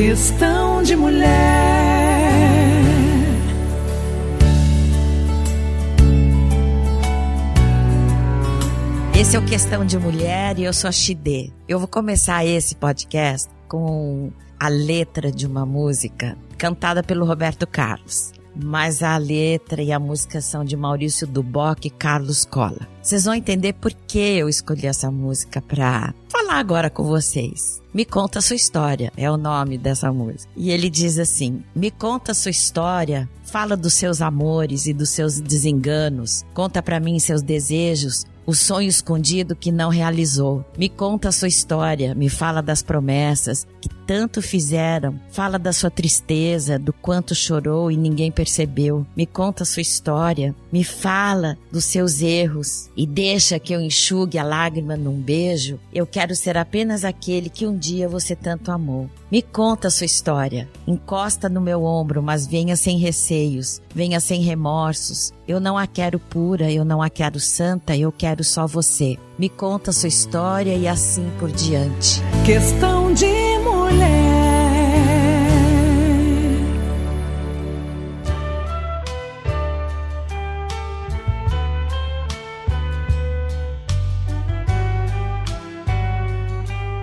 Questão de mulher. Esse é o Questão de Mulher e eu sou a Xidê. Eu vou começar esse podcast com a letra de uma música cantada pelo Roberto Carlos mas a letra e a música são de Maurício Duboc e Carlos Cola. Vocês vão entender por que eu escolhi essa música para falar agora com vocês. Me conta sua história, é o nome dessa música. E ele diz assim: Me conta sua história, fala dos seus amores e dos seus desenganos, conta para mim seus desejos, o sonho escondido que não realizou. Me conta a sua história, me fala das promessas que tanto fizeram, fala da sua tristeza, do quanto chorou e ninguém percebeu. Me conta a sua história, me fala dos seus erros e deixa que eu enxugue a lágrima num beijo. Eu quero ser apenas aquele que um dia você tanto amou. Me conta a sua história, encosta no meu ombro, mas venha sem receios, venha sem remorsos. Eu não a quero pura, eu não a quero santa, eu quero só você. Me conta a sua história e assim por diante. Questão de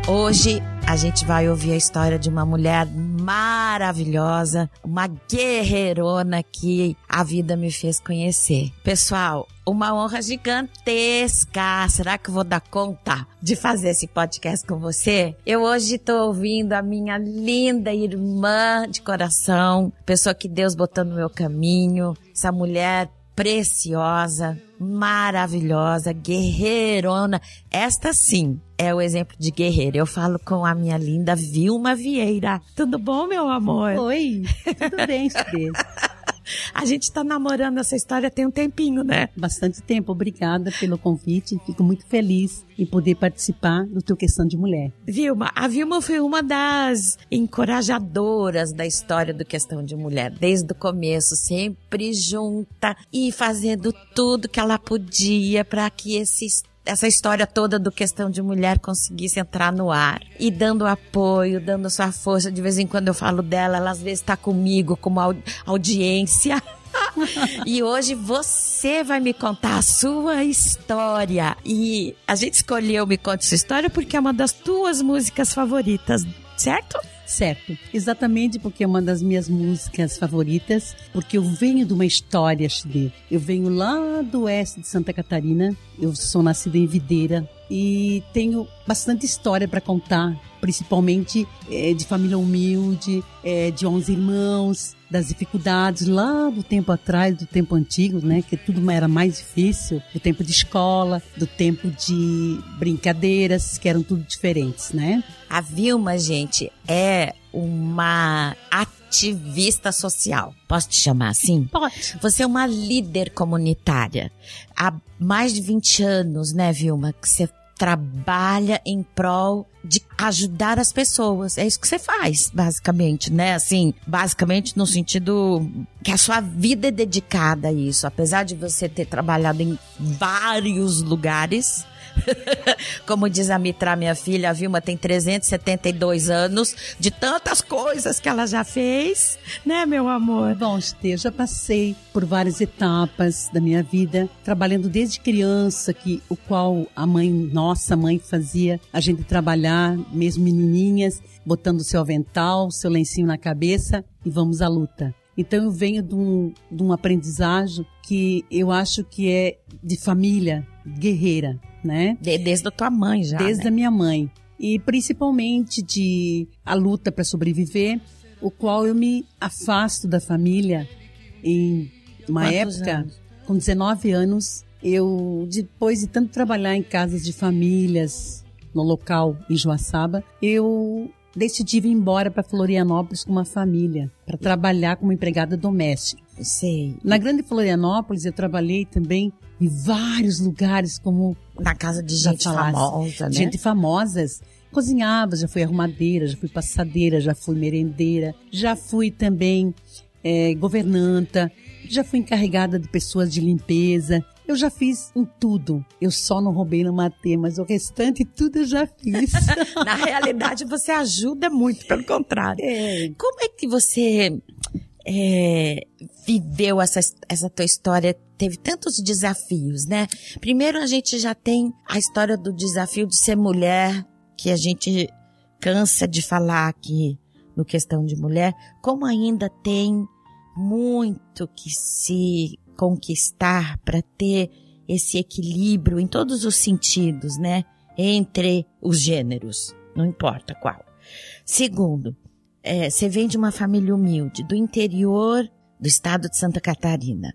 Hoje a gente vai ouvir a história de uma mulher maravilhosa, uma guerreirona que a vida me fez conhecer. Pessoal, uma honra gigantesca. Será que eu vou dar conta de fazer esse podcast com você? Eu hoje estou ouvindo a minha linda irmã de coração, pessoa que Deus botou no meu caminho, essa mulher preciosa, maravilhosa, guerreirona. Esta sim é o exemplo de guerreira. Eu falo com a minha linda Vilma Vieira. Tudo bom, meu amor? Oi, tudo bem, Esther? A gente está namorando essa história tem um tempinho, né? Bastante tempo. Obrigada pelo convite. Fico muito feliz em poder participar do teu Questão de Mulher. Vilma, a Vilma foi uma das encorajadoras da história do Questão de Mulher. Desde o começo, sempre junta e fazendo tudo que ela podia para que esse essa história toda do questão de mulher conseguisse entrar no ar e dando apoio, dando sua força. De vez em quando eu falo dela, ela às vezes está comigo como audiência. e hoje você vai me contar a sua história. E a gente escolheu Me Conte Sua História porque é uma das tuas músicas favoritas, certo? Certo, exatamente porque é uma das minhas músicas favoritas, porque eu venho de uma história, Chile. Eu venho lá do oeste de Santa Catarina, eu sou nascida em Videira e tenho bastante história para contar, principalmente é, de família humilde, é, de 11 irmãos, das dificuldades lá do tempo atrás, do tempo antigo, né, que tudo era mais difícil, do tempo de escola, do tempo de brincadeiras, que eram tudo diferentes, né? A Vilma, gente, é uma ativista social. Posso te chamar assim? Pode. Você é uma líder comunitária. Há mais de 20 anos, né, Vilma, que você trabalha em prol de ajudar as pessoas. É isso que você faz, basicamente, né? Assim, basicamente no sentido que a sua vida é dedicada a isso. Apesar de você ter trabalhado em vários lugares, Como diz a Mitra, minha filha, a Vilma tem 372 anos, de tantas coisas que ela já fez, né, meu amor? Bom, Esther, já passei por várias etapas da minha vida, trabalhando desde criança, que o qual a mãe, nossa mãe, fazia a gente trabalhar, mesmo menininhas, botando seu avental, seu lencinho na cabeça e vamos à luta. Então eu venho de um, de um aprendizagem que eu acho que é de família guerreira, né? desde a tua mãe já. Desde né? a minha mãe. E principalmente de a luta para sobreviver, o qual eu me afasto da família em uma Quantos época, anos? com 19 anos, eu, depois de tanto trabalhar em casas de famílias no local em Joaçaba, eu decidi vir embora para Florianópolis com uma família, para trabalhar como empregada doméstica. Sei. Na Grande Florianópolis eu trabalhei também em vários lugares como Na casa de gente famosa, né? gente famosas. Cozinhava, já fui arrumadeira, já fui passadeira, já fui merendeira, já fui também eh, governanta, já fui encarregada de pessoas de limpeza. Eu já fiz em tudo. Eu só não roubei, não matei, mas o restante tudo eu já fiz. Na realidade, você ajuda muito, pelo contrário. É. Como é que você é, viveu essa, essa tua história? Teve tantos desafios, né? Primeiro, a gente já tem a história do desafio de ser mulher, que a gente cansa de falar aqui no questão de mulher, como ainda tem muito que se conquistar para ter esse equilíbrio em todos os sentidos, né? Entre os gêneros, não importa qual. Segundo, é, você vem de uma família humilde, do interior do estado de Santa Catarina,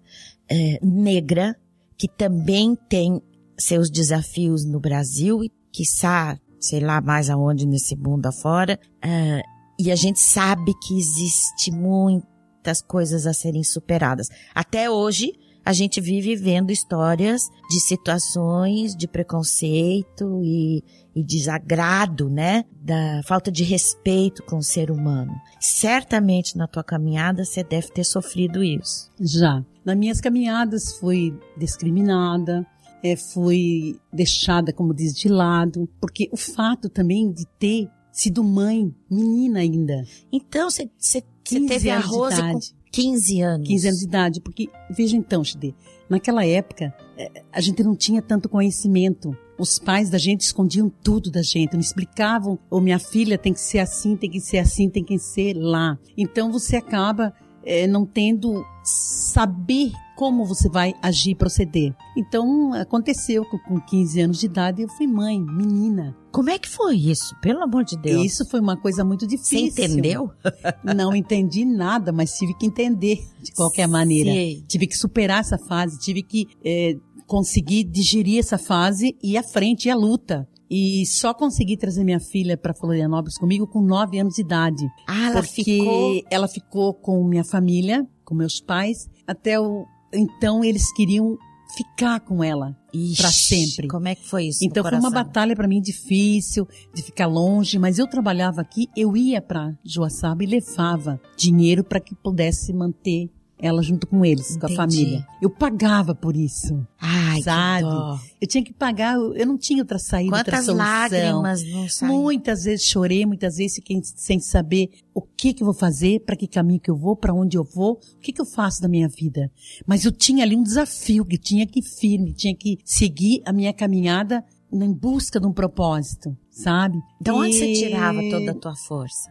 é, negra, que também tem seus desafios no Brasil e, quiçá, sei lá mais aonde nesse mundo afora, é, e a gente sabe que existe muitas coisas a serem superadas. Até hoje, a gente vive vendo histórias de situações de preconceito e, e desagrado, né? Da falta de respeito com o ser humano. Certamente na tua caminhada você deve ter sofrido isso. Já. Nas minhas caminhadas fui discriminada, é, fui deixada, como diz, de lado, porque o fato também de ter sido mãe, menina ainda. Então você, você, você 15 teve a Rose com. 15 anos. 15 anos de idade, porque, veja então, Chide, naquela época, eh, a gente não tinha tanto conhecimento. Os pais da gente escondiam tudo da gente, não explicavam, ou minha filha tem que ser assim, tem que ser assim, tem que ser lá. Então você acaba eh, não tendo saber como você vai agir e proceder. Então aconteceu que com 15 anos de idade eu fui mãe, menina. Como é que foi isso? Pelo amor de Deus. Isso foi uma coisa muito Você difícil. entendeu? Não entendi nada, mas tive que entender de qualquer maneira. Sei. Tive que superar essa fase, tive que eh, conseguir digerir essa fase e ir à frente, e à luta. E só consegui trazer minha filha para Florianópolis comigo com nove anos de idade. Ah, ela porque ficou. ela ficou com minha família, com meus pais, até o então eles queriam ficar com ela pra sempre. Como é que foi isso? Então foi uma batalha para mim difícil, de ficar longe, mas eu trabalhava aqui, eu ia para Joaçaba e levava dinheiro para que pudesse manter ela junto com eles, com a Entendi. família. Eu pagava por isso. Ai, sabe? que dó. Eu tinha que pagar, eu não tinha outra saída, outra Quantas solução. lágrimas não saíram? Muitas vezes chorei, muitas vezes fiquei sem saber o que que eu vou fazer, para que caminho que eu vou, para onde eu vou, o que que eu faço da minha vida. Mas eu tinha ali um desafio que tinha que ir firme, tinha que seguir a minha caminhada em busca de um propósito, sabe? De onde você E tirava toda a tua força?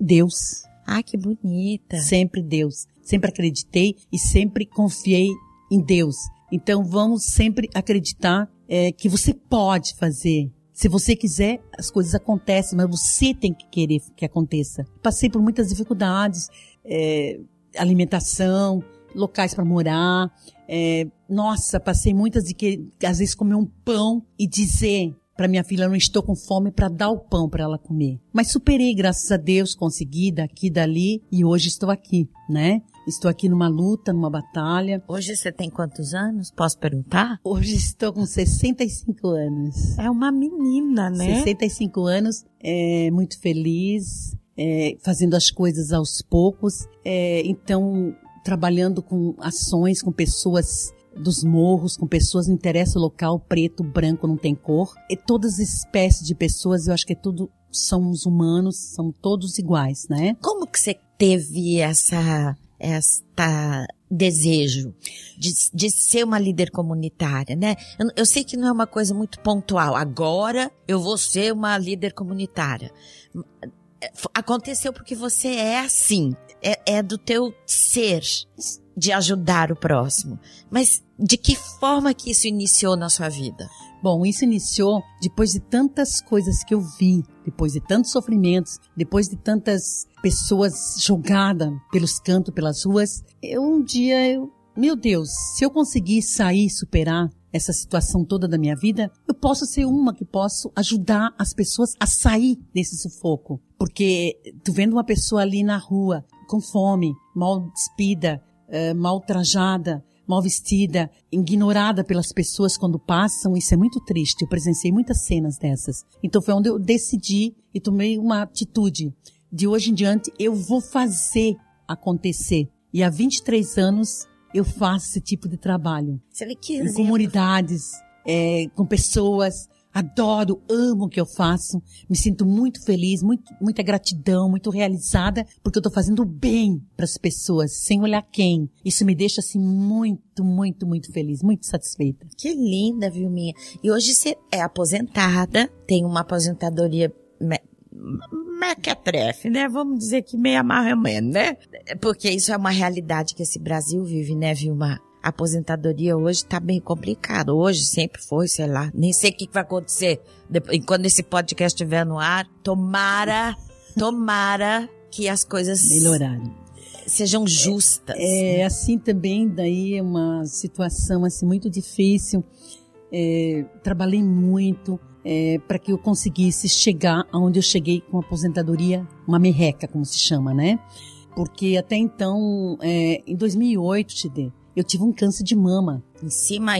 Deus, Ah, que bonita. sempre Deus. Sempre acreditei e sempre confiei em Deus. Então vamos sempre acreditar é, que você pode fazer. Se você quiser, as coisas acontecem, mas você tem que querer que aconteça. Passei por muitas dificuldades, é, alimentação, locais para morar. é, nossa, passei muitas de que às vezes comer um pão e dizer para minha filha, eu não estou com fome para dar o pão para ela comer. Mas superei, graças a Deus, consegui daqui, dali e hoje estou aqui, né? Estou aqui numa luta, numa batalha. Hoje você tem quantos anos? Posso perguntar? Hoje estou com 65 anos. É uma menina, 65 anos, é, muito feliz, é, fazendo as coisas aos poucos. É, então, trabalhando com ações, com pessoas dos morros, com pessoas no interesse local, preto, branco, não tem cor. E todas as espécies de pessoas, eu acho que é tudo, somos humanos, são todos iguais, né? Como que você teve essa, esta desejo de, de ser uma líder comunitária, né? Eu, eu sei que não é uma coisa muito pontual. Agora eu vou ser uma líder comunitária. Aconteceu porque você é assim. É, é do teu ser de ajudar o próximo. Mas de que forma que isso iniciou na sua vida? Bom, isso iniciou depois de tantas coisas que eu vi, depois de tantos sofrimentos, depois de tantas pessoas jogadas pelos cantos, pelas ruas. Eu um dia, eu, meu Deus, se eu conseguir sair, superar essa situação toda da minha vida, eu posso ser uma que posso ajudar as pessoas a sair desse sufoco. Porque tu vendo uma pessoa ali na rua, com fome, mal despida, eh, mal trajada, mal vestida, ignorada pelas pessoas quando passam, isso é muito triste. Eu presenciei muitas cenas dessas. Então foi onde eu decidi e tomei uma atitude. De hoje em diante eu vou fazer acontecer. E há 23 anos eu faço esse tipo de trabalho. Você vê que Em exemplo. comunidades, é, com pessoas. Adoro, amo o que eu faço. Me sinto muito feliz, muito, muita gratidão, muito realizada, porque eu tô fazendo bem para as pessoas, sem olhar quem. Isso me deixa assim muito, muito, muito feliz, muito satisfeita. Que linda, viu, minha? E hoje você é aposentada, tem uma aposentadoria me- mequetrefe, né? Vamos dizer que meia mais ou menos, né? Porque isso é uma realidade que esse Brasil vive, né, Vilma? A aposentadoria hoje tá bem complicado. Hoje sempre foi, sei lá. Nem sei o que vai acontecer depois, quando esse podcast estiver no ar. Tomara, tomara que as coisas Melhoraram. sejam justas. É assim também, daí é uma situação assim muito difícil. É, trabalhei muito é, para que eu conseguisse chegar aonde eu cheguei com a aposentadoria, uma merreca, como se chama, né? Porque até então, é, em 2008, Tide, eu tive um câncer de mama. Em cima,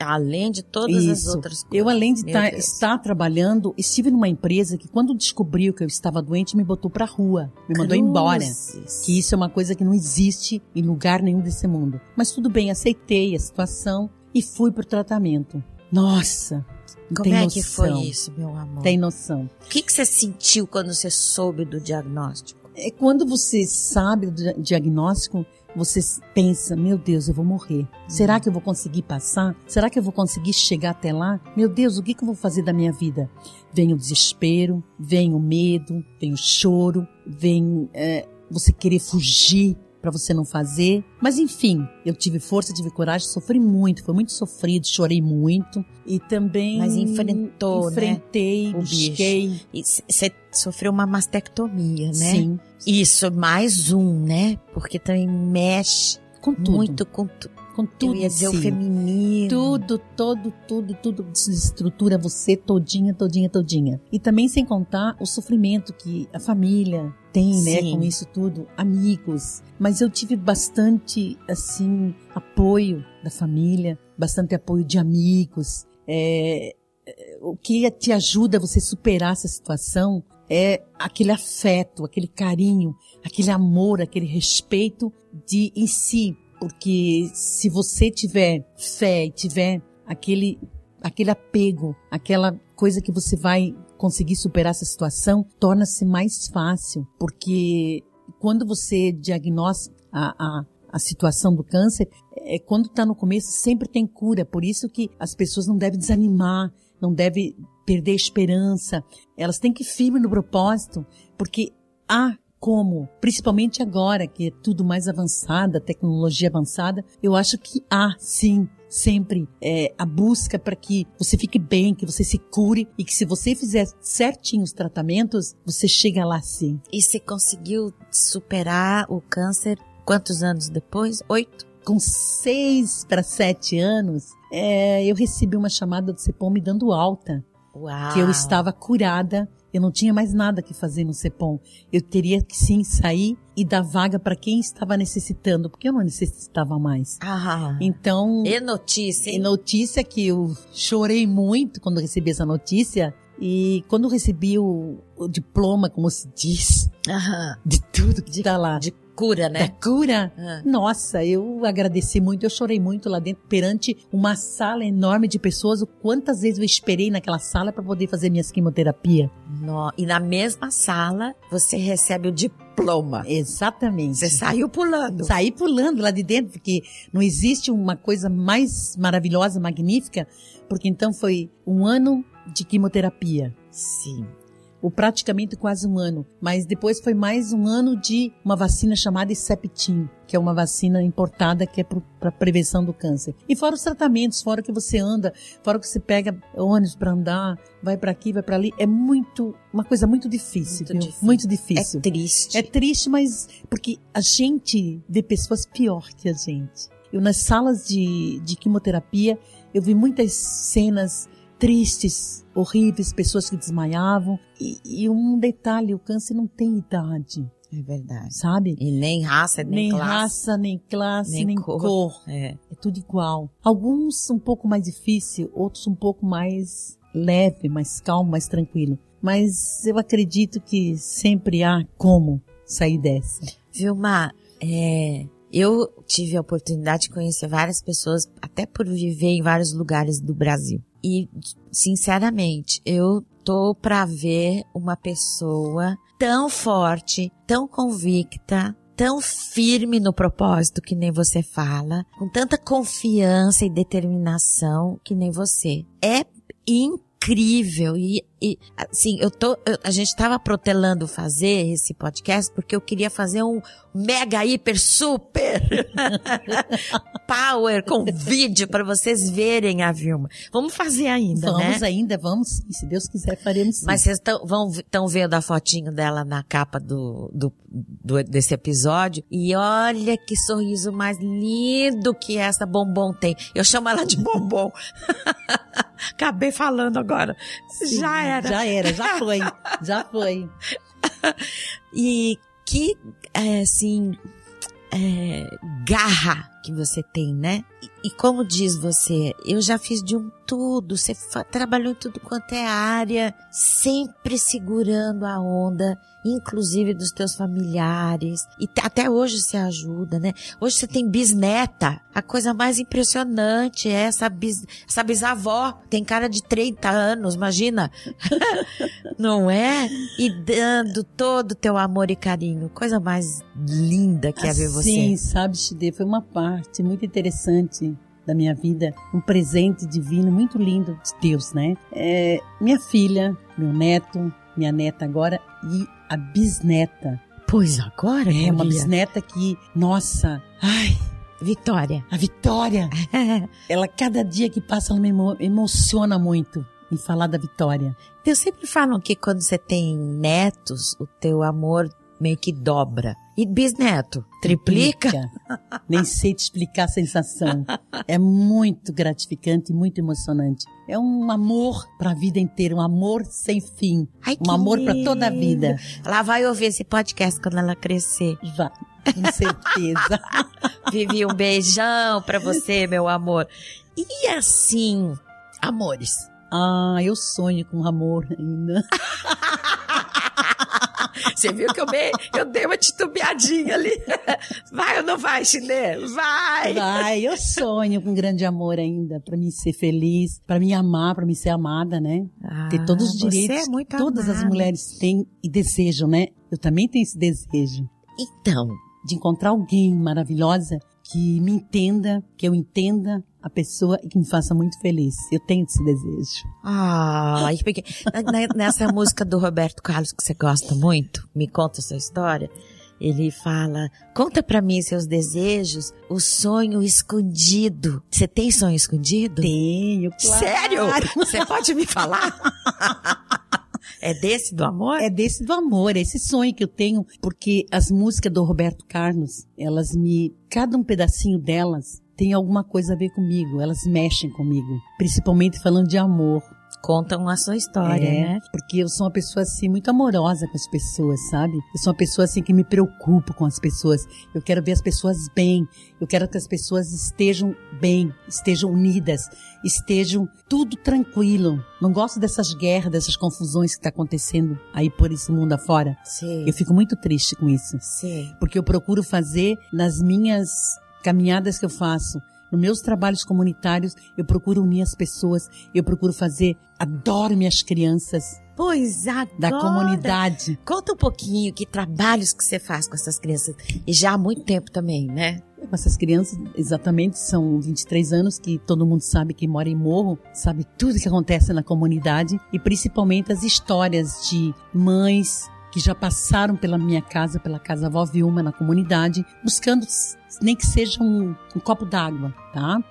além de todas as Isso. outras coisas. Eu, além de tá- estar trabalhando, estive numa empresa que, quando descobriu que eu estava doente, me botou pra rua, me mandou embora. Cruzes. Que isso é uma coisa que não existe em lugar nenhum desse mundo. Mas tudo bem, aceitei a situação e fui pro tratamento. Nossa, Como tem é noção. que foi isso, meu amor? Tem noção. O que, que você sentiu quando você soube do diagnóstico? É quando você sabe do dia- diagnóstico, você pensa, meu Deus, eu vou morrer. Será que eu vou conseguir passar? Será que eu vou conseguir chegar até lá? Meu Deus, o que, que eu vou fazer da minha vida? Vem o desespero, vem o medo, vem o choro, vem é, você querer fugir para você não fazer. Mas enfim, eu tive força, tive coragem, sofri muito, foi muito sofrido, chorei muito e também Mas enfrentou, né, enfrentei, bicho. busquei, você sofreu uma mastectomia, né? sim, Isso, mais um, né? Porque também mexe com tudo, muito com tu- com Eu tudo ia em dizer o si. feminino. Tudo, todo, tudo, tudo desestrutura você todinha, todinha, todinha. E também sem contar o sofrimento que a família tem, né, Sim. com isso tudo, amigos. Mas eu tive bastante, assim, apoio da família, bastante apoio de amigos. É, é, o que te ajuda a você superar essa situação é aquele afeto, aquele carinho, aquele amor, aquele respeito de em si. Porque se você tiver fé e tiver aquele, aquele apego, aquela coisa que você vai conseguir superar essa situação, torna-se mais fácil. Porque quando você diagnostica a, a, a situação do câncer, é, quando está no começo, sempre tem cura. Por isso que as pessoas não devem desanimar, não devem perder a esperança. Elas têm que ir firme no propósito, porque há como, principalmente agora que é tudo mais avançado, a tecnologia avançada, eu acho que há sim sempre é, a busca para que você fique bem, que você se cure e que se você fizer certinho os tratamentos, você chega lá sim. E você conseguiu superar o câncer quantos anos depois? Oito? Com seis para sete anos, é, eu recebi uma chamada do CEPOM me dando alta. Uau! que eu estava curada, eu não tinha mais nada que fazer no CEPOM. Eu teria que sim sair e dar vaga para quem estava necessitando, porque eu não necessitava mais. Ah, Então, e notícia, e hein? notícia que eu chorei muito quando recebi essa notícia. E quando recebi o, o diploma, como se diz, Aham. de tudo que está lá, De cura, da né? cura, Ah. nossa, eu agradeci muito, eu chorei muito lá dentro, perante uma sala enorme de pessoas. O Quantas vezes eu esperei naquela sala para poder fazer minhas quimioterapia? No- E na mesma sala você recebe o diploma. Exatamente. Você saiu pulando. Saí pulando lá de dentro, porque não existe uma coisa mais maravilhosa, magnífica, porque então foi um ano de quimioterapia. Sim. Ou praticamente quase um ano. Mas depois foi mais um ano de uma vacina chamada Septim, que é uma vacina importada que é para prevenção do câncer. E fora os tratamentos, fora que você anda, fora que você pega ônibus para andar, vai para aqui, vai para ali, é muito uma coisa muito difícil, Muito difícil. Muito difícil. É triste. É triste, mas porque a gente vê pessoas pior que a gente. Eu nas salas de, de quimioterapia, eu vi muitas cenas tristes, horríveis, pessoas que desmaiavam. E, e um detalhe, o câncer não tem idade, É verdade. sabe? E nem raça, nem, Nem classe. raça, nem classe, nem nem, cor. cor. É. É tudo igual. Alguns um pouco mais difícil, outros um pouco mais leve, mais calmo, mais tranquilo. Mas eu acredito que sempre há como sair dessa. Vilma, é, Eu tive a oportunidade de conhecer várias pessoas, até por viver em vários lugares do Brasil. E, sinceramente, eu tô pra ver uma pessoa tão forte, tão convicta, tão firme no propósito que nem você fala, com tanta confiança e determinação que nem você. É incrível e, e assim, eu tô, eu, a gente tava protelando fazer esse podcast porque eu queria fazer um mega hiper super power com vídeo para vocês verem a Vilma. Vamos fazer ainda, vamos né? Vamos ainda, vamos sim. Se Deus quiser, faremos sim. Mas vocês estão vendo a fotinho dela na capa do, do, do, desse episódio. E olha que sorriso mais lindo que essa bombom tem. Eu chamo ela de bombom. Acabei falando agora. Sim, já era. Já era, já foi. já foi. e que, é, assim, é, garra que você tem, né? E, como diz você, eu já fiz de um tudo, você trabalhou em tudo quanto é área, sempre segurando a onda, inclusive dos teus familiares. E até hoje você ajuda, né? Hoje você tem bisneta. A coisa mais impressionante é essa, bis, essa bisavó. Tem cara de 30 anos, imagina. Não é? E dando todo o teu amor e carinho. Coisa mais linda que é ver você. Sim, sabe, Chide, foi uma parte muito interessante da minha vida, um presente divino muito lindo de Deus, né? É, minha filha, meu neto, minha neta agora e a bisneta. Pois agora? É uma bisneta que, nossa, ai, Vitória. A Vitória. ela, cada dia que passa, ela me emo emociona muito em falar da Vitória. Eu sempre falo que quando você tem netos, o teu amor meio que dobra. E bisneto, triplica? triplica. Nem sei te explicar a sensação. É muito gratificante e muito emocionante. É um amor para a vida inteira, um amor sem fim. Ai, um amor para toda a vida. Ela vai ouvir esse podcast quando ela crescer. Vai, com certeza. Vivi, um beijão para você, meu amor. E assim, amores. Ah, eu sonho com amor ainda. Você viu que eu, me, eu dei uma titubeadinha ali. Vai ou não vai, Chile? Vai! Vai, eu sonho com grande amor ainda, para mim ser feliz, para me amar, para me ser amada, né? Ah, Ter todos os direitos é que todas amada. as mulheres têm e desejam, né? Eu também tenho esse desejo. Então, de encontrar alguém maravilhosa que me entenda, que eu entenda a pessoa e que me faça muito feliz. Eu tenho esse desejo. Ah, nessa música do Roberto Carlos que você gosta muito, me conta a sua história. Ele fala: "Conta para mim seus desejos, o sonho escondido. Você tem sonho escondido?" Tenho. Claro. Sério? Você pode me falar? É desse do amor? É desse do amor, é esse sonho que eu tenho, porque as músicas do Roberto Carlos, elas me, cada um pedacinho delas tem alguma coisa a ver comigo, elas mexem comigo, principalmente falando de amor. Contam a sua história, é, né? Porque eu sou uma pessoa assim muito amorosa com as pessoas, sabe? Eu sou uma pessoa assim que me preocupo com as pessoas. Eu quero ver as pessoas bem. Eu quero que as pessoas estejam bem, estejam unidas, estejam tudo tranquilo. Não gosto dessas guerras, dessas confusões que está acontecendo aí por esse mundo afora. Sim. Eu fico muito triste com isso. Sim. Porque eu procuro fazer nas minhas caminhadas que eu faço, nos meus trabalhos comunitários, eu procuro unir as pessoas, eu procuro fazer, adoro minhas crianças. Pois agora. Da comunidade. Conta um pouquinho que trabalhos que você faz com essas crianças. E já há muito tempo também, né? Com essas crianças, exatamente, são 23 anos que todo mundo sabe que mora em morro, sabe tudo que acontece na comunidade e principalmente as histórias de mães que já passaram pela minha casa, pela casa Vó Vilma na comunidade, buscando nem que seja um, um copo d'água, tá?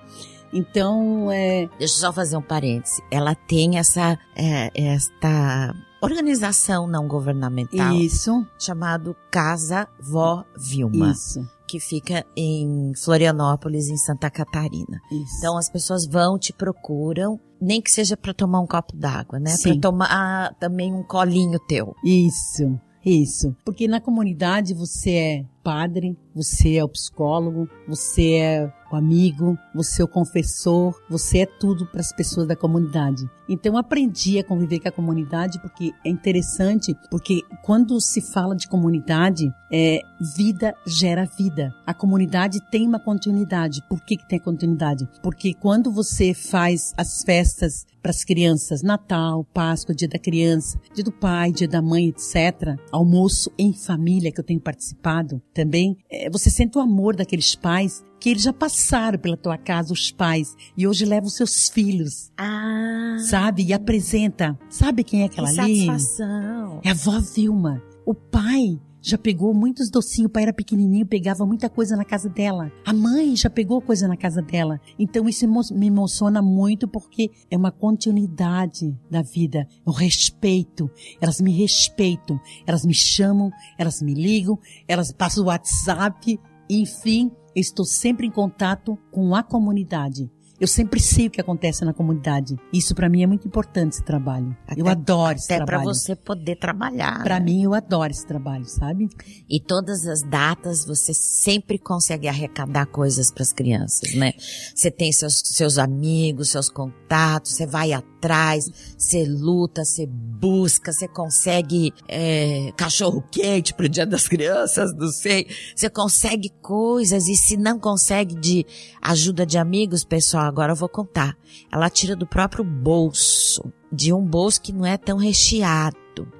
Então, é... Deixa eu só fazer um parêntese. Ela tem essa, é, esta organização não governamental. Isso. Chamado Casa Vó Vilma. Isso. Que fica em Florianópolis, em Santa Catarina. Isso. Então as pessoas vão, te procuram, nem que seja para tomar um copo d'água, né? Para tomar ah, também um colinho teu. Isso. Isso. Porque na comunidade você é padre, você é o psicólogo, você é amigo, você é o confessor, você é tudo para as pessoas da comunidade. Então aprendi a conviver com a comunidade porque é interessante, porque quando se fala de comunidade, é, vida gera vida. A comunidade tem uma continuidade. Por que, que tem continuidade? Porque quando você faz as festas para as crianças, Natal, Páscoa, Dia da Criança, Dia do Pai, Dia da Mãe, etc., almoço em família que eu tenho participado também, é, você sente o amor daqueles pais que eles já passaram pela tua casa, os pais, e hoje levam seus filhos. Ah. Sabe? E apresenta. Sabe quem é aquela que ali? satisfação. É a vó Vilma. O pai já pegou muitos docinhos. O pai era pequenininho, pegava muita coisa na casa dela. A mãe já pegou coisa na casa dela. Então isso me emociona muito porque é uma continuidade da vida, o respeito. Elas me respeitam, elas me chamam, elas me ligam, elas passam o WhatsApp, enfim, estou sempre em contato com a comunidade. Eu sempre sei o que acontece na comunidade. Isso para mim é muito importante esse trabalho. Até, eu adoro esse até trabalho. para você poder trabalhar. Para né? mim eu adoro esse trabalho, sabe? E todas as datas você sempre consegue arrecadar coisas para as crianças, né? Você tem seus, seus amigos, seus contatos, você vai atrás, você luta, você busca, você consegue é, cachorro quente pro Dia das Crianças, não sei. Você consegue coisas e se não consegue de ajuda de amigos, pessoal, agora eu vou contar. Ela tira do próprio bolso, de um bolso que não é tão recheado.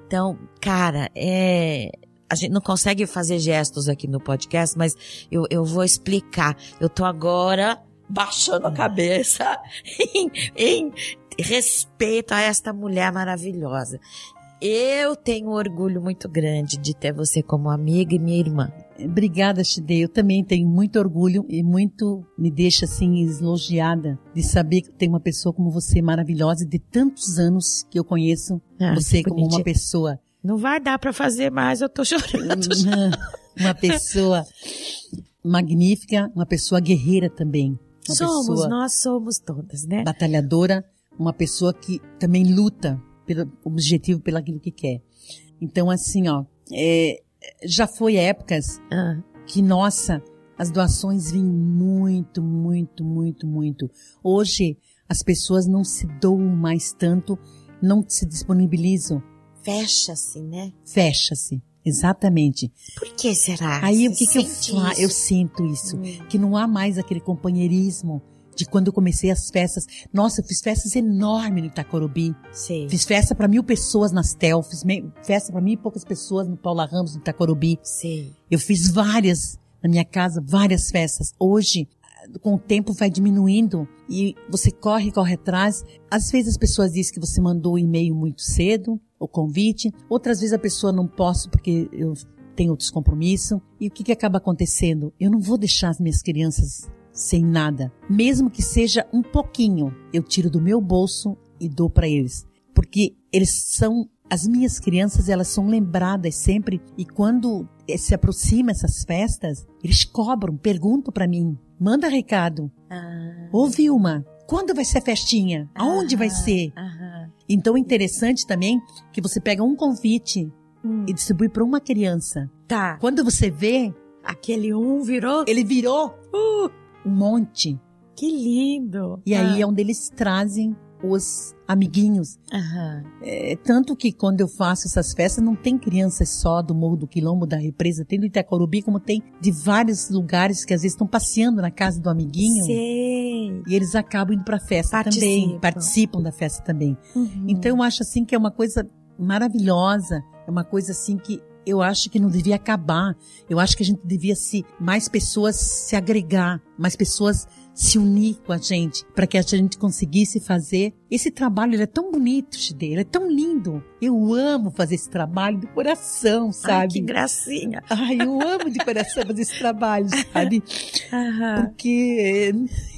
Então, cara, é, a gente não consegue fazer gestos aqui no podcast, mas eu, eu vou explicar. Eu tô agora baixando a cabeça em, em respeito a esta mulher maravilhosa. Eu tenho orgulho muito grande de ter você como amiga e minha irmã. Obrigada, Chide. Eu também tenho muito orgulho e muito me deixa assim elogiada de saber que tem uma pessoa como você maravilhosa de tantos anos que eu conheço Ah, você como uma pessoa Não vai dar para fazer mais, eu tô chorando. uma pessoa magnífica, uma pessoa guerreira também, uma somos, pessoa nós somos todas, né? batalhadora, uma pessoa que também luta pelo objetivo, pelo aquilo que quer. Então, assim, ó, é, já foi épocas Ah, que, nossa, as doações vinham muito, muito, muito, muito. Hoje, as pessoas não se doam mais tanto, não se disponibilizam, Fecha-se, né? fecha-se. Exatamente. Por que será? Aí o Você que, que eu faço? isso? Eu sinto isso. Hum. Que não há mais aquele companheirismo de quando eu comecei as festas. Nossa, eu fiz festas enormes no Itacorubi. Sei. Fiz festa para mil pessoas nas TEL. Fiz festa para mil e poucas pessoas no Paula Ramos, no Itacorubi. Sei. Eu fiz várias na minha casa, várias festas. Hoje, com o tempo vai diminuindo e você corre, corre atrás. Às vezes as pessoas dizem que você mandou o e-mail muito cedo, o convite. Outras vezes a pessoa não posso porque eu tenho outros compromissos. E o que, que acaba acontecendo? Eu não vou deixar as minhas crianças sem nada. Mesmo que seja um pouquinho, eu tiro do meu bolso e dou para eles. Porque eles são as minhas crianças, elas são lembradas sempre e quando se aproxima essas festas, eles cobram, perguntam para mim, manda recado. Ah, Ô Vilma, quando vai ser a festinha? Aonde vai ah, ser? aham. Então é interessante também que você pega um convite Hum. e distribui para uma criança. Tá. Quando você vê, Aquele um virou. ele virou Uh, um monte. que lindo. E aí Ah, é onde eles trazem os amiguinhos. É, tanto que quando eu faço essas festas, não tem crianças só do Morro do Quilombo, da Represa, tem do Itacorubi, como tem de vários lugares que às vezes estão passeando na casa do amiguinho. Sei. E eles acabam indo pra festa também, Participam. participam da festa também. Uhum. Então eu acho assim que é uma coisa maravilhosa, é uma coisa assim que eu acho que não devia acabar. Eu acho que a gente devia se mais pessoas se agregar, mais pessoas se unir com a gente, para que a gente conseguisse fazer esse trabalho. Ele é tão bonito, Chide, ele é tão lindo. Eu amo fazer esse trabalho de coração, Ai, sabe? que gracinha. Ai, eu amo de coração fazer esse trabalho, sabe? Porque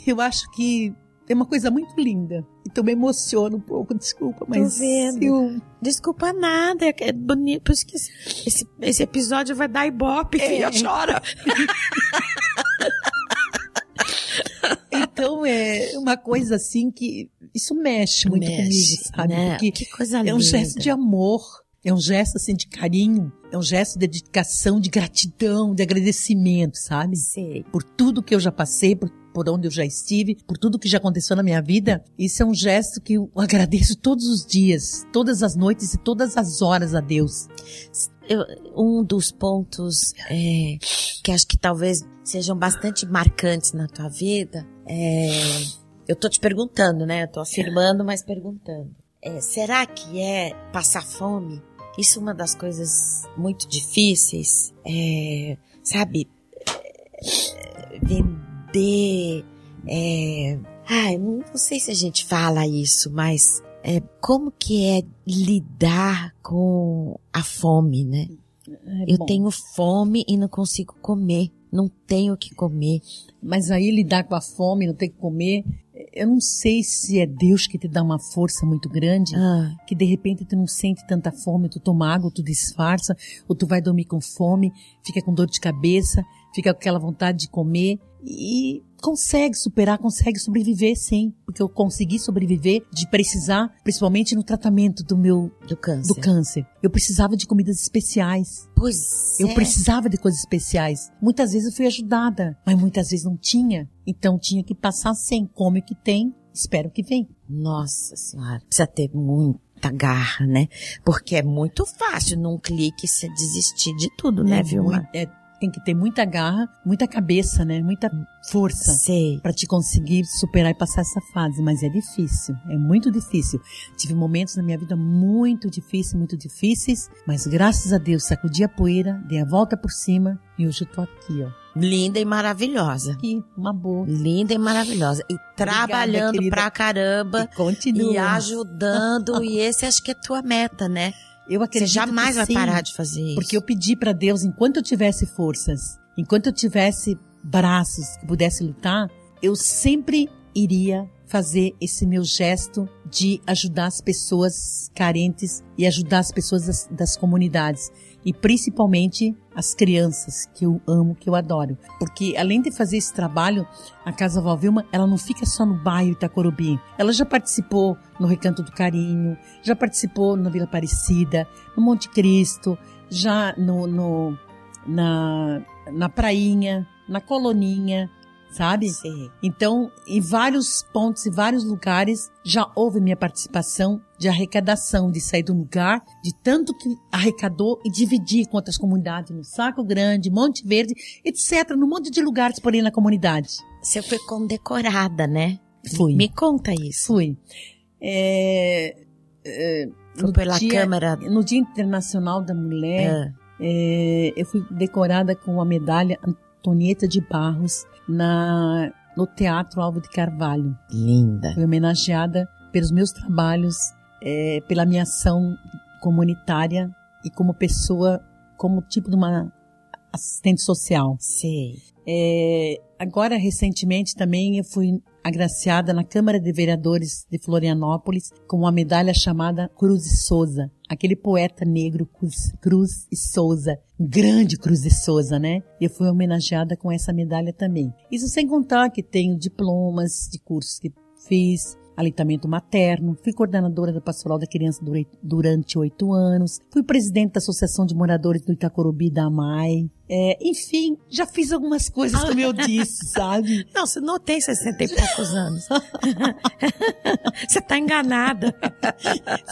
eu acho que é uma coisa muito linda. Então me emociona um pouco, desculpa, mas vendo. eu Desculpa nada, é é bonito. Por isso que esse, esse, episódio vai dar ibope, É. filha, chora. Então é uma coisa assim que isso mexe muito Mexe, comigo, sabe? né? Porque que coisa é linda. um gesto de amor, é um gesto assim de carinho, é um gesto de dedicação, de gratidão, de agradecimento, sabe? Sei. Por tudo que eu já passei, por, por onde eu já estive, por tudo que já aconteceu na minha vida. Isso é um gesto que eu agradeço todos os dias, todas as noites e todas as horas a Deus. Eu, um dos pontos é, que acho que talvez sejam bastante marcantes na tua vida é. Eu tô te perguntando, né? Eu tô afirmando, mas perguntando. É, será que é passar fome? Isso é uma das coisas muito difíceis. É, sabe? É, vender. É, ai, não sei se a gente fala isso, mas é, como que é lidar com a fome, né? É Eu tenho fome e não consigo comer. Não tenho o que comer. Mas aí lidar com a fome, não ter que comer, eu não sei se é Deus que te dá uma força muito grande, Ah, que de repente tu não sente tanta fome, tu toma água, tu disfarça, ou tu vai dormir com fome, fica com dor de cabeça, fica com aquela vontade de comer e consegue superar, consegue sobreviver sim, porque eu consegui sobreviver de precisar, principalmente no tratamento do meu do câncer. do câncer. Eu precisava de comidas especiais. Pois Eu é. precisava de coisas especiais. Muitas vezes eu fui ajudada, mas muitas vezes não tinha. Então tinha que passar sem. Come o que tem, espero que vem. Nossa senhora, precisa ter muita garra, né? Porque é muito fácil num clique você desistir de tudo, né, É Vilma? mui- é, tem que ter muita garra, muita cabeça, né? Muita força Sei. para te conseguir superar e passar essa fase, mas é difícil, é muito difícil. Tive momentos na minha vida muito difíceis, muito difíceis, mas graças a Deus sacudi a poeira, dei a volta por cima e hoje eu tô aqui, ó. Linda e maravilhosa. Aqui, uma boa. Linda e maravilhosa. E trabalhando pra caramba. E continua. E ajudando, e esse acho que é tua meta, né? Eu Você acredito jamais que vai sim. parar de fazer isso. Porque eu pedi para Deus, enquanto eu tivesse forças, enquanto eu tivesse braços que pudesse lutar, eu sempre iria fazer esse meu gesto de ajudar as pessoas carentes e ajudar as pessoas das, das comunidades e principalmente as crianças que eu amo, que eu adoro. Porque além de fazer esse trabalho, a Casa Vó Vilma, ela não fica só no bairro Itacorubi. Ela já participou no Recanto do Carinho, já participou na Vila Aparecida, no Monte Cristo, já no, no na, na prainha, na coloninha, sabe? Sei. Então, em vários pontos e vários lugares já houve minha participação de arrecadação, de sair do lugar, de tanto que arrecadou e dividir com outras comunidades, no Saco Grande, Monte Verde, etc., num monte de lugares por aí na comunidade. Você foi condecorada, né? Fui. Me conta isso. Fui. É, é, Foi no pela dia- Câmara. No Dia Internacional da Mulher, Ah, é, eu fui decorada com a medalha Antonieta de Barros na, no Teatro Alvo de Carvalho. linda. Fui homenageada pelos meus trabalhos, é, pela minha ação comunitária e como pessoa, como tipo de uma assistente social. Sei. É, agora, recentemente, também eu fui agraciada na Câmara de Vereadores de Florianópolis com uma medalha chamada Cruz e Souza. Aquele poeta negro Cruz, Cruz e Souza. Grande Cruz e Souza, né? E eu fui homenageada com essa medalha também. Isso sem contar que tenho diplomas de cursos que fiz, aleitamento materno, fui coordenadora da Pastoral da Criança dura- durante oito anos, fui presidente da Associação de Moradores do Itacorubi da AMAI, é, enfim, já fiz algumas coisas como eu disse, sabe? Não, você não tem 60 e poucos anos. você tá enganada.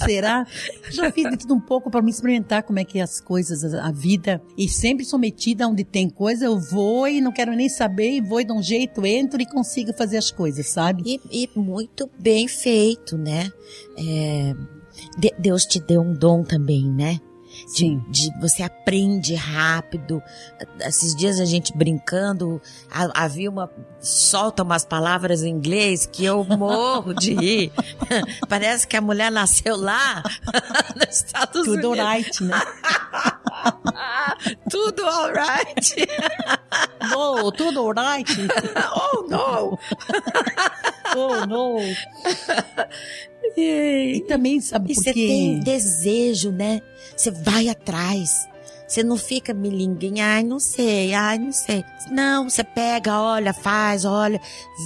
Será? Já fiz de tudo um pouco para me experimentar como é que é as coisas, a, vida. E sempre sou metida onde tem coisa, eu vou e não quero nem saber, e vou e dou um jeito, entro e consigo fazer as coisas, sabe? E, e muito bem feito, né? É, de- Deus te deu um dom também, né? De, Sim. de- você aprende rápido. Esses dias a gente brincando, a, a Vilma solta umas palavras em inglês que eu morro de rir. Parece que a mulher nasceu lá nos Estados Tudo Unidos. right, né? Tudo alright. No, tudo right. oh, no. Oh, no. E, E também, sabe E por você quê? tem desejo, né? Você vai atrás. Você não fica milinguinha, ai, não sei, ai, não sei. Não, você pega, olha, faz, olha,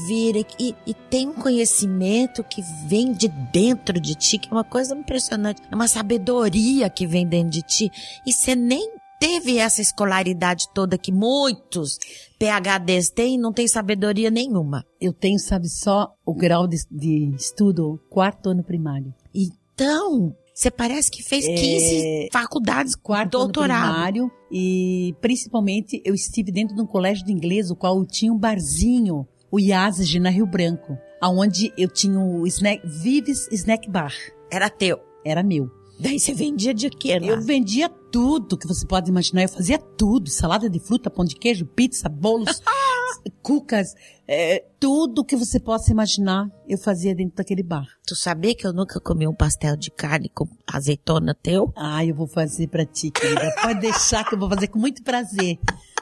vira. E, e tem um conhecimento que vem de dentro de ti, que é uma coisa impressionante. É uma sabedoria que vem dentro de ti. E você nem teve essa escolaridade toda que muitos PHDs têm e não tem sabedoria nenhuma. Eu tenho, sabe, só o grau de, de estudo quarto ano primário. Então, você parece que fez 15 faculdades, Quarto doutorado. ano primário. E principalmente eu estive dentro de um colégio de inglês, o qual tinha um barzinho, o Yazid, na Rio Branco, aonde eu tinha o snack, Vives Snack Bar. Era teu. Era meu. Daí você vendia de quê lá? Eu vendia tudo que você pode imaginar. Eu fazia tudo. Salada de fruta, pão de queijo, pizza, bolos, cucas, é, tudo que você possa imaginar, eu fazia dentro daquele bar. Tu sabia que eu nunca comi um pastel de carne com azeitona teu? Ah, eu vou fazer pra ti, querida. Pode deixar que eu vou fazer com muito prazer.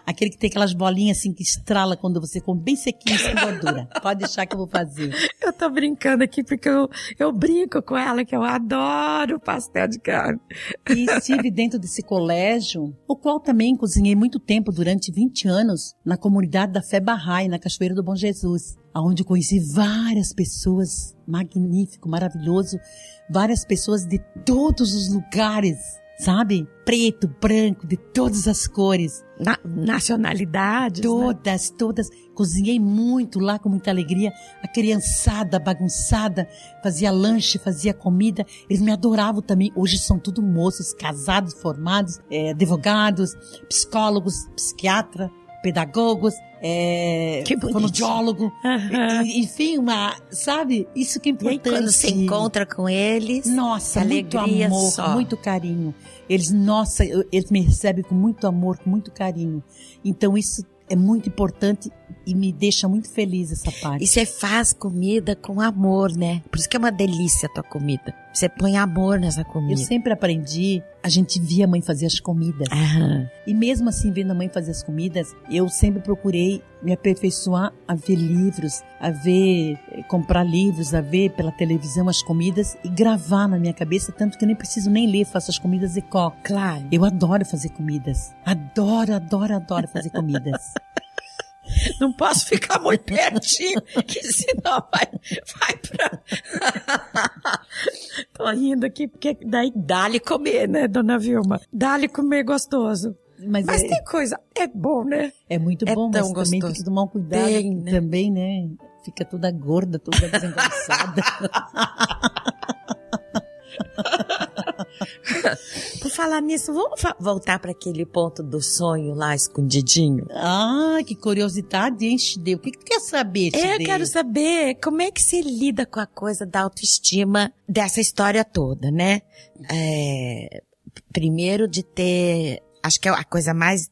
Aquele que tem aquelas bolinhas assim que estrala quando você come bem sequinho, sem gordura. Pode deixar que eu vou fazer. Eu tô brincando aqui porque eu, eu brinco com ela que eu adoro pastel de carne. E estive dentro desse colégio, o qual também cozinhei muito tempo, durante 20 anos, na comunidade da Fé Bahá'í, na Cachoeira do Bom Jesus, aonde conheci várias pessoas, magnífico, maravilhoso, várias pessoas de todos os lugares, sabe? Preto, branco, de todas as cores. Na, nacionalidades, né? Todas, todas. Cozinhei muito lá com muita alegria. A criançada bagunçada, fazia lanche, fazia comida. Eles me adoravam também. Hoje são tudo moços, casados, formados, eh, advogados, psicólogos, psiquiatra, pedagogos, é, Que fonoaudiólogo, e- enfim, uma, sabe? Isso que é E importante. quando você encontra com eles, Nossa, muito alegria amor, só. muito carinho. Eles, nossa, eles me recebem com muito amor, com muito carinho. Então isso é muito importante e me deixa muito feliz essa parte. E você faz comida com amor, né? Por isso que é uma delícia a tua comida. Você põe amor nessa Eu comida. sempre aprendi, a gente via a mãe fazer as comidas. Aham. E mesmo assim, vendo a mãe fazer as comidas, eu sempre procurei me aperfeiçoar a ver livros, a ver, eh, comprar livros, a ver pela televisão as comidas e gravar na minha cabeça, tanto que eu nem preciso nem ler, faço as comidas e coco. Claro. Eu adoro fazer comidas. Adoro, adoro, adoro fazer comidas. Não posso ficar muito pertinho, que senão vai, vai pra. Tô rindo aqui, porque daí dá-lhe comer, né, dona Vilma? Dá-lhe comer gostoso. Mas, Mas é, tem coisa, é bom, né? é muito é bom, mas também tem gostoso. que tomar um cuidado Tem, né? também, né? Fica toda gorda, toda desengonçada. Por falar nisso, vamos voltar para aquele ponto do sonho lá escondidinho? ah, que curiosidade, hein, Chideu? O que, que tu quer saber, É, Eu Chideu? quero saber como é que você lida com a coisa da autoestima dessa história toda, né? É, primeiro de ter, acho que a coisa mais,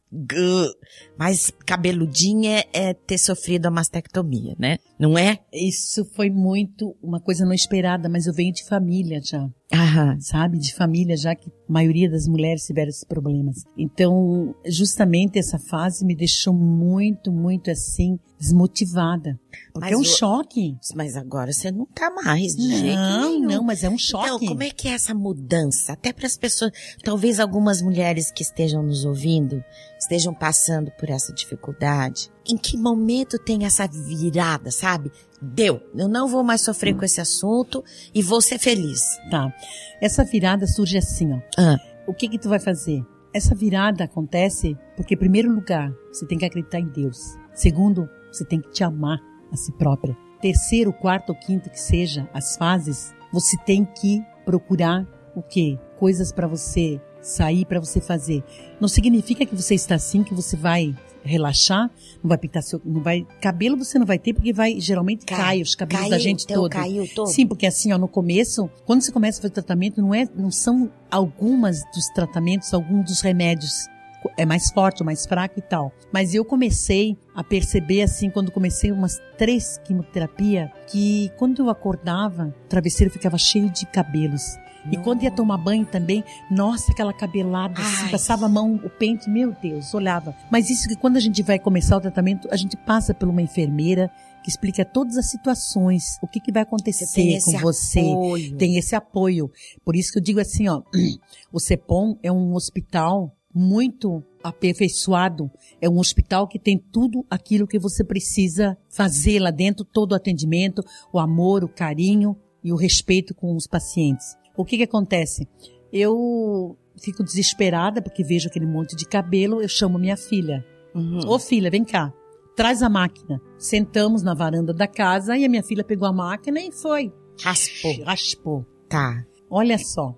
mais cabeludinha é ter sofrido a mastectomia, né? Não é? Isso foi muito uma coisa não esperada, mas eu venho de família já, Aham. sabe? De família já que a maioria das mulheres tiveram esses problemas. Então, justamente essa fase me deixou muito, muito assim, desmotivada. Porque Mas é um o- choque. Mas agora você não tá mais, de jeito Não, nenhum. não, mas é um choque. Então, como é que é essa mudança? Até para as pessoas, talvez algumas mulheres que estejam nos ouvindo, estejam passando por essa dificuldade. Em que momento tem essa virada, sabe? Deu, eu não vou mais sofrer com esse assunto e vou ser feliz. Tá. Essa virada surge assim, ó. Ah. O que que tu vai fazer? Essa virada acontece porque, em primeiro lugar, você tem que acreditar em Deus. Segundo, você tem que te amar a si própria. Terceiro, quarto ou quinto que seja as fases, você tem que procurar o quê? Coisas para você sair, para você fazer. Não significa que você está assim que você vai relaxar, não vai pintar seu, não vai, cabelo você não vai ter porque vai geralmente cai, os cabelos caiu, da gente teu todo. caiu todo. Sim, porque assim, ó, no começo, quando você começa a fazer o tratamento, não é, não são algumas dos tratamentos, alguns dos remédios. É mais forte, ou mais fraco e tal. Mas eu comecei a perceber, assim, quando comecei umas três quimioterapia, que quando eu acordava, o travesseiro ficava cheio de cabelos. E quando ia tomar banho também, nossa, aquela cabelada, assim, passava a mão, o pente, meu Deus, olhava. Mas isso que quando a gente vai começar o tratamento, a gente passa por uma enfermeira que explica todas as situações, o que, que vai acontecer com você apoio. tem esse apoio. Por isso que eu digo assim, ó, o CEPOM é um hospital muito aperfeiçoado, é um hospital que tem tudo aquilo que você precisa fazer lá dentro, todo o atendimento, o amor, o carinho e o respeito com os pacientes. O que que acontece? Eu fico desesperada porque vejo aquele monte de cabelo, eu chamo minha filha. Uhum. Ô filha, vem cá. Traz a máquina. Sentamos na varanda da casa e a minha filha pegou a máquina e foi. Raspou. Raspou. Tá. Olha só.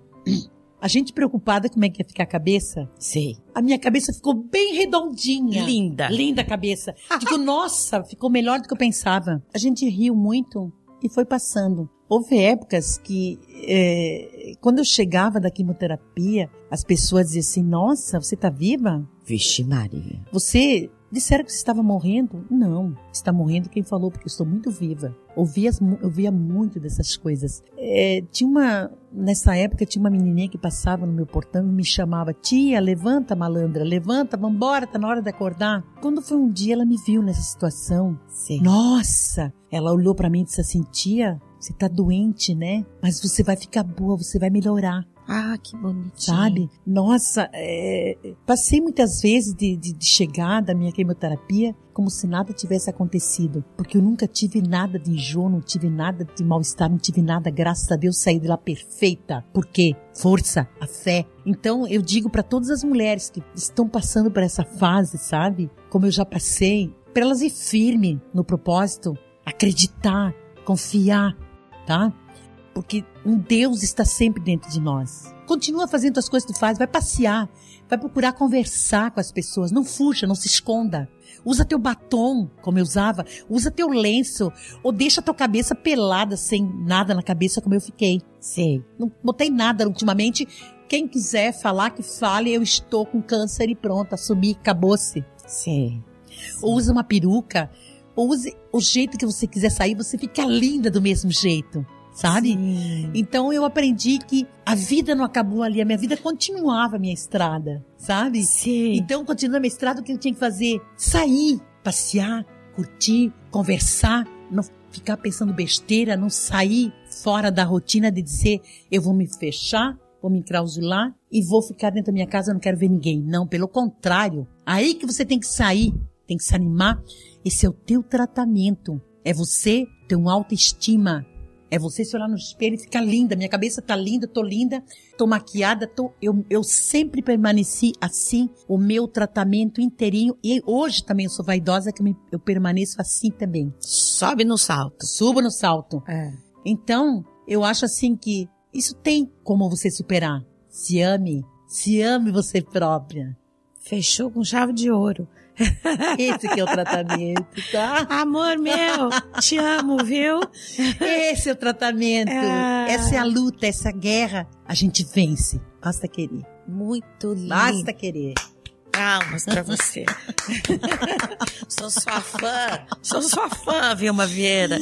A gente preocupada como é que ia ficar a cabeça. Sei. A minha cabeça ficou bem redondinha. Linda. Linda a cabeça. Digo, nossa, ficou melhor do que eu pensava. A gente riu muito e foi passando. Houve épocas que, é, quando eu chegava da quimioterapia, as pessoas diziam assim: Nossa, você tá viva? Vixe, Maria. Você. Disseram que você estava morrendo? Não, está morrendo quem falou, porque eu estou muito viva. Ouvia, ouvia muito dessas coisas. É, tinha uma. Nessa época, tinha uma menininha que passava no meu portão e me chamava: Tia, levanta, malandra, levanta, vambora, tá na hora de acordar. Quando foi um dia, ela me viu nessa situação. Sim. Nossa! Ela olhou para mim e disse assim: Tia, você tá doente, né? Mas você vai ficar boa, você vai melhorar. Ah, que bonitinho. Sabe? Nossa, é, passei muitas vezes de, de, de chegar da minha quimioterapia como se nada tivesse acontecido. Porque eu nunca tive nada de enjoo, não tive nada de mal-estar, não tive nada, graças a Deus, saí de lá perfeita. Por quê? Força, a fé. Então eu digo para todas as mulheres que estão passando por essa fase, sabe? Como eu já passei, para elas ir firme no propósito, acreditar, confiar, tá? Porque um Deus está sempre dentro de nós. Continua fazendo as coisas que tu faz, vai passear, vai procurar conversar com as pessoas, não fuja, não se esconda. Usa teu batom, como eu usava, usa teu lenço, ou deixa tua cabeça pelada, sem nada na cabeça, como eu fiquei. Sei. Não botei nada ultimamente. Quem quiser falar, que fale, eu estou com câncer e pronto, assumi, acabou-se. Sei. Ou usa uma peruca, ou use o jeito que você quiser sair, você fica linda do mesmo jeito sabe? Sim. Então eu aprendi que a vida não acabou ali, a minha vida continuava a minha estrada, sabe? Sim. Então continua a minha estrada, o que eu tinha que fazer? Sair, passear, curtir, conversar, não ficar pensando besteira, não sair fora da rotina de dizer eu vou me fechar, vou me enclausular e vou ficar dentro da minha casa, eu não quero ver ninguém. Não, pelo contrário. Aí que você tem que sair, tem que se animar. Esse é o teu tratamento. É você ter uma autoestima, é você se olhar no espelho e ficar linda. Minha cabeça tá linda, tô linda, tô maquiada, tô. Eu, eu sempre permaneci assim, o meu tratamento inteirinho. E hoje também eu sou vaidosa, que eu permaneço assim também. Sobe no salto. Subo no salto. É. Então, eu acho assim que isso tem como você superar. Se ame, se ame você própria. Fechou com chave de ouro. Esse que é o tratamento, tá? Amor meu, te amo, viu? Esse é o tratamento. Ah. Essa é a luta, essa guerra. A gente vence. Basta querer. Muito lindo. Basta querer. Palmas pra você. sou sua fã. Sou sua fã, Vilma Vieira.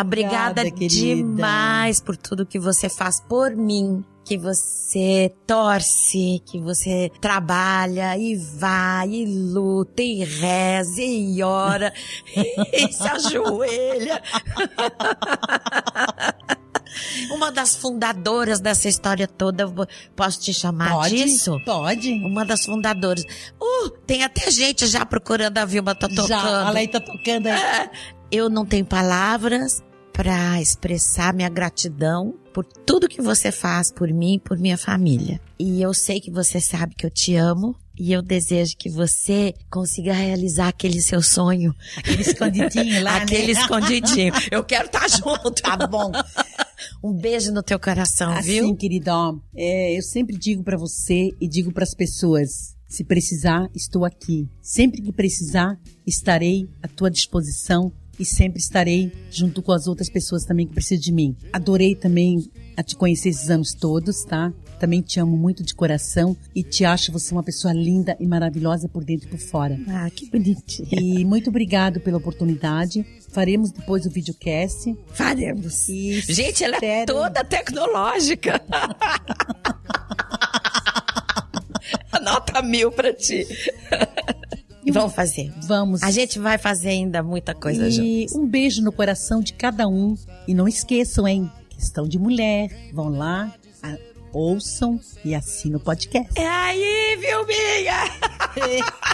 Obrigada, querida. demais por tudo que você faz por mim. Que você torce, que você trabalha e vai e luta e reza e ora e se ajoelha. Uma das fundadoras dessa história toda, posso te chamar Pode? disso? Pode. Uma das fundadoras. Uh, tem até gente já procurando a Vilma, tá tocando. Já, a Lei tá tocando aí. Eu não tenho palavras para expressar minha gratidão por tudo que você faz por mim e por minha família. E eu sei que você sabe que eu te amo e eu desejo que você consiga realizar aquele seu sonho. Aquele escondidinho lá, Aquele né? escondidinho. Eu quero estar junto. Tá bom. Um beijo no teu coração, viu? Assim, querida, ó, é, eu sempre digo pra você e digo pras pessoas, se precisar, estou aqui. Sempre que precisar, estarei à tua disposição e sempre estarei junto com as outras pessoas também que precisam de mim. Adorei também a te conhecer esses anos todos, tá? Também te amo muito de coração e te acho você uma pessoa linda e maravilhosa por dentro e por fora. Ah, que bonitinha. E muito obrigado pela oportunidade. Faremos depois o videocast. Faremos. E Gente, ela é espero- toda tecnológica. Nota mil pra ti. E vamos fazer. Vamos. A gente vai fazer ainda muita coisa. E um beijo no coração de cada um. E não esqueçam, hein? Questão de mulher. Vão lá, a- ouçam e assinam o podcast. É aí, Vilminha!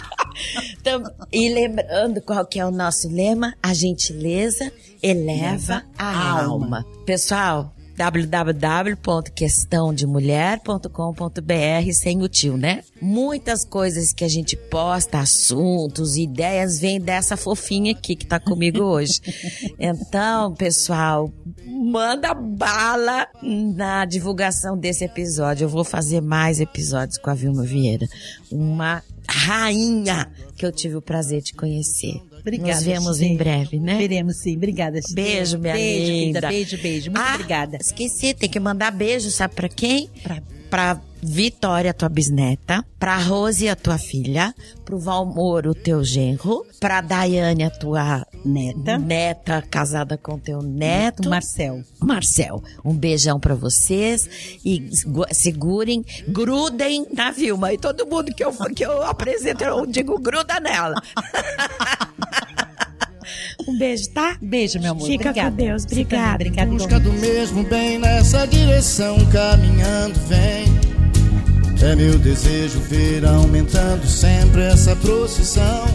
Então, e lembrando qual que é o nosso lema? A gentileza eleva a a alma. alma. Pessoal, www.questãodemulher.com.br sem o tio, né? Muitas coisas que a gente posta, assuntos, ideias, vêm dessa fofinha aqui que tá comigo hoje. Então, pessoal, manda bala na divulgação desse episódio. Eu vou fazer mais episódios com a Vilma Vieira. Uma rainha que eu tive o prazer de conhecer. Obrigada. Nos vemos em breve, né? Veremos sim. Obrigada, Chide. Beijo, minha beijo, linda. Beijo, beijo. Muito Ah, obrigada. Esqueci, tem que mandar beijo, sabe pra quem? Pra- Pra Vitória, tua bisneta, pra Rose, a tua filha, pro Valmor, o teu genro, pra Daiane, a tua Neta. neta casada com teu neto. Marcel. Marcel, um beijão pra vocês e gu- segurem, grudem na Vilma. E todo mundo que eu, que eu apresento, eu digo gruda nela. um beijo, tá? Beijo, meu amor. Fica obrigada. com Deus. Obrigada. Obrigada. busca do mesmo bem nessa direção caminhando vem é meu desejo ver aumentando sempre essa procissão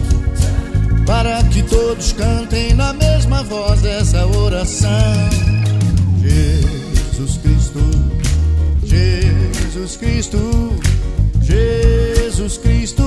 para que todos cantem na mesma voz essa oração Jesus Cristo Jesus Cristo Jesus Cristo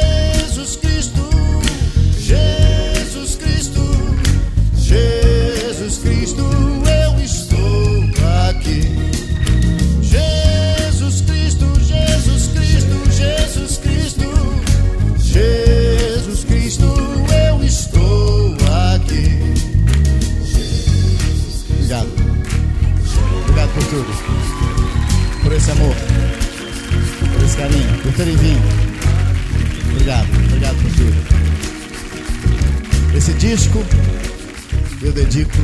amor. Por esse carinho. Por terem vindo. Obrigado. Obrigado por tudo. Esse disco eu dedico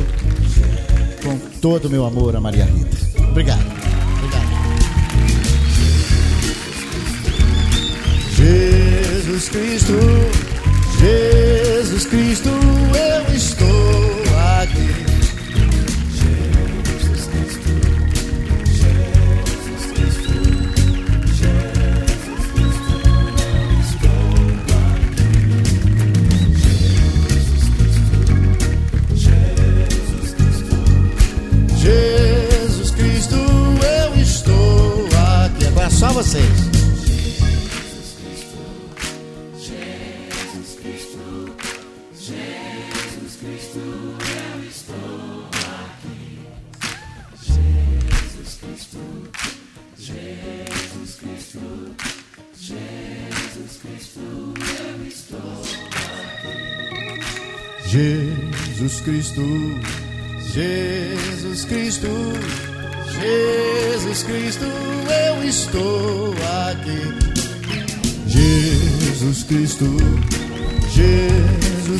com todo o meu amor a Maria Rita. Obrigado. Obrigado. Jesus Cristo, Jesus Cristo,